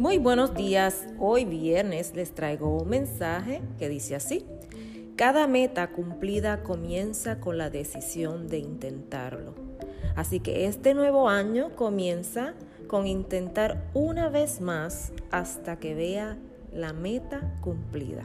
Muy buenos días, hoy viernes les traigo un mensaje que dice así. Cada meta cumplida comienza con la decisión de intentarlo. Así que este nuevo año comienza con intentar una vez más hasta que vea la meta cumplida.